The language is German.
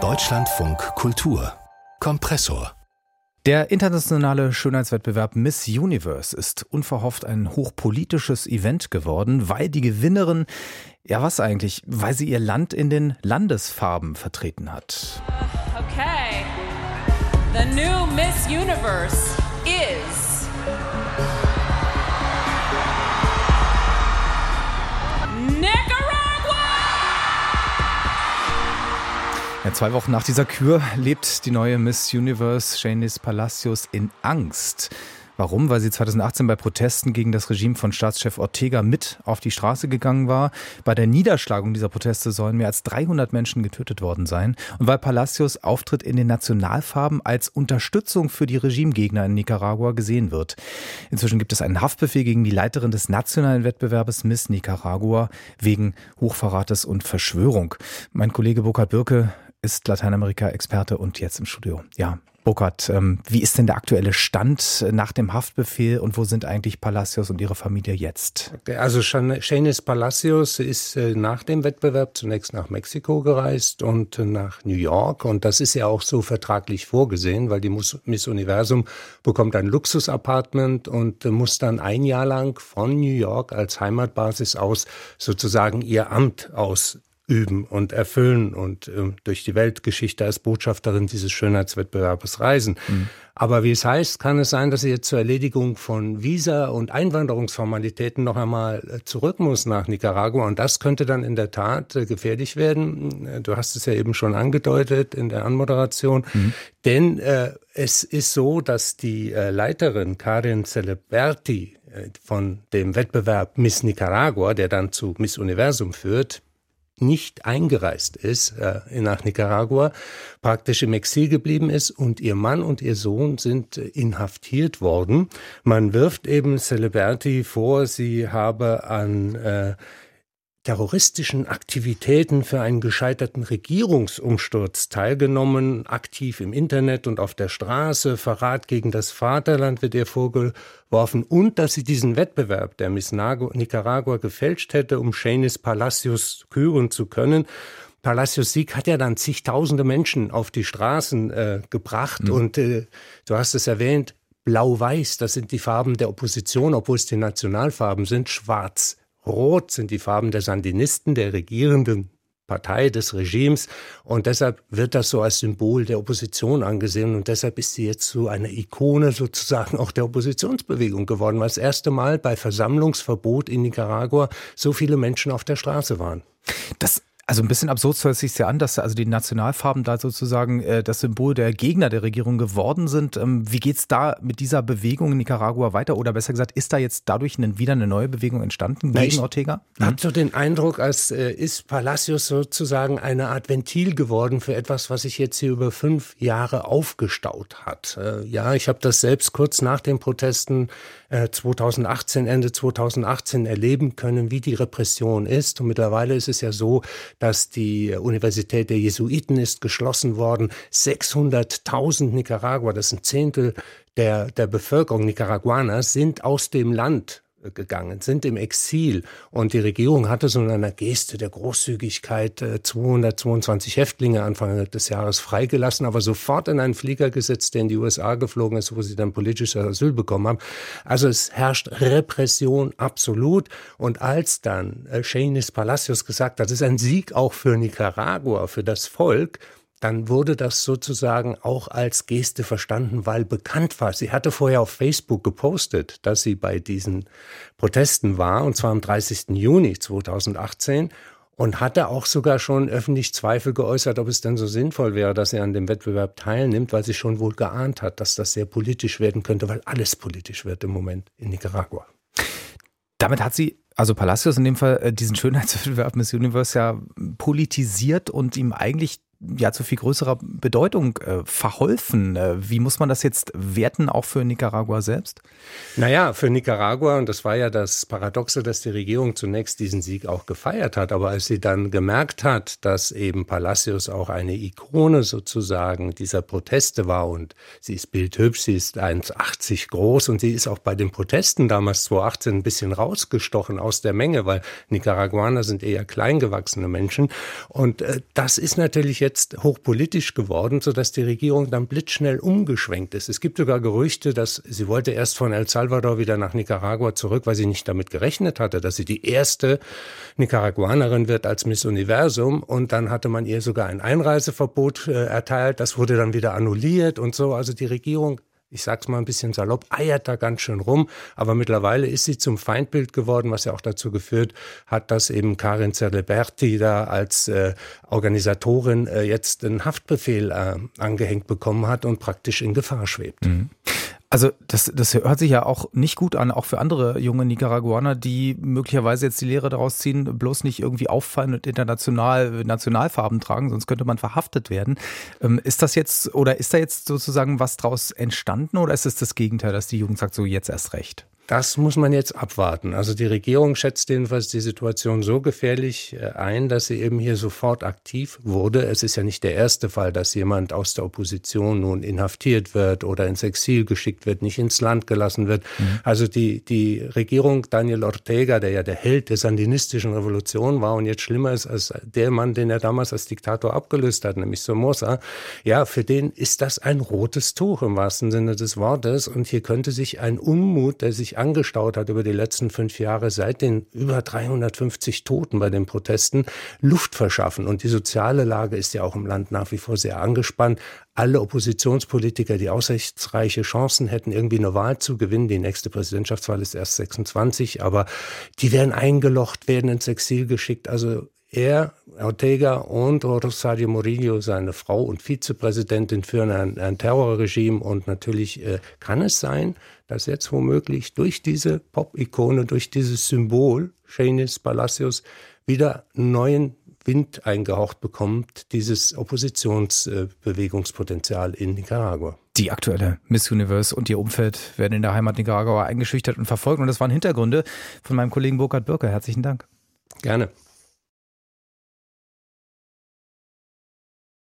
Deutschlandfunk Kultur Kompressor der internationale Schönheitswettbewerb Miss Universe ist unverhofft ein hochpolitisches Event geworden, weil die Gewinnerin, ja was eigentlich, weil sie ihr Land in den Landesfarben vertreten hat. Okay. The new Miss Universe Ja, zwei Wochen nach dieser Kür lebt die neue Miss Universe Shanice Palacios in Angst. Warum? Weil sie 2018 bei Protesten gegen das Regime von Staatschef Ortega mit auf die Straße gegangen war. Bei der Niederschlagung dieser Proteste sollen mehr als 300 Menschen getötet worden sein. Und weil Palacios Auftritt in den Nationalfarben als Unterstützung für die Regimegegner in Nicaragua gesehen wird. Inzwischen gibt es einen Haftbefehl gegen die Leiterin des nationalen Wettbewerbes Miss Nicaragua wegen Hochverrates und Verschwörung. Mein Kollege Burkhard Birke ist Lateinamerika-Experte und jetzt im Studio. Ja, Burkhard, ähm, wie ist denn der aktuelle Stand nach dem Haftbefehl und wo sind eigentlich Palacios und ihre Familie jetzt? Also Shanice Palacios ist äh, nach dem Wettbewerb zunächst nach Mexiko gereist und nach New York und das ist ja auch so vertraglich vorgesehen, weil die Miss Universum bekommt ein Luxusapartment und muss dann ein Jahr lang von New York als Heimatbasis aus sozusagen ihr Amt aus üben und erfüllen und äh, durch die Weltgeschichte als Botschafterin dieses Schönheitswettbewerbes reisen. Mhm. Aber wie es heißt, kann es sein, dass sie jetzt zur Erledigung von Visa- und Einwanderungsformalitäten noch einmal äh, zurück muss nach Nicaragua. Und das könnte dann in der Tat äh, gefährlich werden. Äh, du hast es ja eben schon angedeutet in der Anmoderation. Mhm. Denn äh, es ist so, dass die äh, Leiterin Karin Celeberti von dem Wettbewerb Miss Nicaragua, der dann zu Miss Universum führt, nicht eingereist ist äh, nach Nicaragua, praktisch im Exil geblieben ist und ihr Mann und ihr Sohn sind äh, inhaftiert worden. Man wirft eben Celeberti vor, sie habe an äh, terroristischen Aktivitäten für einen gescheiterten Regierungsumsturz teilgenommen, aktiv im Internet und auf der Straße, Verrat gegen das Vaterland wird ihr vorgeworfen und dass sie diesen Wettbewerb, der Miss Nicaragua gefälscht hätte, um Shanice Palacios küren zu können. Palacios Sieg hat ja dann zigtausende Menschen auf die Straßen äh, gebracht mhm. und äh, du hast es erwähnt, Blau-Weiß, das sind die Farben der Opposition, obwohl es die Nationalfarben sind, Schwarz Rot sind die Farben der Sandinisten, der regierenden Partei des Regimes. Und deshalb wird das so als Symbol der Opposition angesehen. Und deshalb ist sie jetzt so eine Ikone sozusagen auch der Oppositionsbewegung geworden, weil das erste Mal bei Versammlungsverbot in Nicaragua so viele Menschen auf der Straße waren. Also ein bisschen absurd hört sich ja an, dass also die Nationalfarben da sozusagen äh, das Symbol der Gegner der Regierung geworden sind. Ähm, wie geht's da mit dieser Bewegung in Nicaragua weiter? Oder besser gesagt, ist da jetzt dadurch eine, wieder eine neue Bewegung entstanden gegen ich Ortega? Ich habe so den Eindruck, als äh, ist Palacios sozusagen eine Art Ventil geworden für etwas, was sich jetzt hier über fünf Jahre aufgestaut hat. Äh, ja, ich habe das selbst kurz nach den Protesten 2018, äh, Ende 2018 erleben können, wie die Repression ist. Und mittlerweile ist es ja so, dass die Universität der Jesuiten ist geschlossen worden. 600.000 Nicaragua, das ist ein Zehntel der, der Bevölkerung Nicaraguaner, sind aus dem Land gegangen, sind im Exil. Und die Regierung hatte so in einer Geste der Großzügigkeit 222 äh, Häftlinge Anfang des Jahres freigelassen, aber sofort in einen Flieger gesetzt, der in die USA geflogen ist, wo sie dann politisches Asyl bekommen haben. Also es herrscht Repression absolut. Und als dann äh, Shanice Palacios gesagt hat, das ist ein Sieg auch für Nicaragua, für das Volk, dann wurde das sozusagen auch als Geste verstanden, weil bekannt war. Sie hatte vorher auf Facebook gepostet, dass sie bei diesen Protesten war, und zwar am 30. Juni 2018 und hatte auch sogar schon öffentlich Zweifel geäußert, ob es denn so sinnvoll wäre, dass er an dem Wettbewerb teilnimmt, weil sie schon wohl geahnt hat, dass das sehr politisch werden könnte, weil alles politisch wird im Moment in Nicaragua. Damit hat sie also Palacios in dem Fall äh, diesen Schönheitswettbewerb Miss Universe ja politisiert und ihm eigentlich ja zu viel größerer Bedeutung äh, verholfen. Äh, wie muss man das jetzt werten, auch für Nicaragua selbst? Naja, für Nicaragua, und das war ja das Paradoxe, dass die Regierung zunächst diesen Sieg auch gefeiert hat, aber als sie dann gemerkt hat, dass eben Palacios auch eine Ikone sozusagen dieser Proteste war und sie ist bildhübsch, sie ist 1,80 groß und sie ist auch bei den Protesten damals 2018 ein bisschen rausgestochen aus der Menge, weil Nicaraguaner sind eher kleingewachsene Menschen und äh, das ist natürlich jetzt hochpolitisch geworden, sodass die Regierung dann blitzschnell umgeschwenkt ist. Es gibt sogar Gerüchte, dass sie wollte erst von El Salvador wieder nach Nicaragua zurück, weil sie nicht damit gerechnet hatte, dass sie die erste Nicaraguanerin wird als Miss Universum. Und dann hatte man ihr sogar ein Einreiseverbot äh, erteilt. Das wurde dann wieder annulliert und so. Also die Regierung ich sag's mal ein bisschen salopp, eiert da ganz schön rum. Aber mittlerweile ist sie zum Feindbild geworden, was ja auch dazu geführt hat, dass eben Karin Celeberti da als äh, Organisatorin äh, jetzt einen Haftbefehl äh, angehängt bekommen hat und praktisch in Gefahr schwebt. Mhm. Also das, das hört sich ja auch nicht gut an, auch für andere junge Nicaraguaner, die möglicherweise jetzt die Lehre daraus ziehen, bloß nicht irgendwie auffallen und international Nationalfarben tragen, sonst könnte man verhaftet werden. Ähm, ist das jetzt oder ist da jetzt sozusagen was draus entstanden oder ist es das Gegenteil, dass die Jugend sagt, so jetzt erst recht? Das muss man jetzt abwarten. Also die Regierung schätzt jedenfalls die Situation so gefährlich äh, ein, dass sie eben hier sofort aktiv wurde. Es ist ja nicht der erste Fall, dass jemand aus der Opposition nun inhaftiert wird oder ins Exil geschickt wird, nicht ins Land gelassen wird. Mhm. Also die, die Regierung Daniel Ortega, der ja der Held der sandinistischen Revolution war und jetzt schlimmer ist als der Mann, den er damals als Diktator abgelöst hat, nämlich Somoza, ja, für den ist das ein rotes Tuch im wahrsten Sinne des Wortes. Und hier könnte sich ein Unmut, der sich angestaut hat über die letzten fünf Jahre seit den über 350 Toten bei den Protesten, Luft verschaffen. Und die soziale Lage ist ja auch im Land nach wie vor sehr angespannt. Alle Oppositionspolitiker, die aussichtsreiche Chancen hätten, irgendwie eine Wahl zu gewinnen, die nächste Präsidentschaftswahl ist erst 26, aber die werden eingelocht, werden ins Exil geschickt. Also er, Ortega und Rosario Murillo, seine Frau und Vizepräsidentin, führen ein, ein Terrorregime. Und natürlich äh, kann es sein, dass jetzt womöglich durch diese Pop-Ikone, durch dieses Symbol, Shenis Palacios, wieder neuen Wind eingehaucht bekommt, dieses Oppositionsbewegungspotenzial in Nicaragua. Die aktuelle Miss Universe und ihr Umfeld werden in der Heimat Nicaragua eingeschüchtert und verfolgt. Und das waren Hintergründe von meinem Kollegen Burkhard Birker. Herzlichen Dank. Gerne.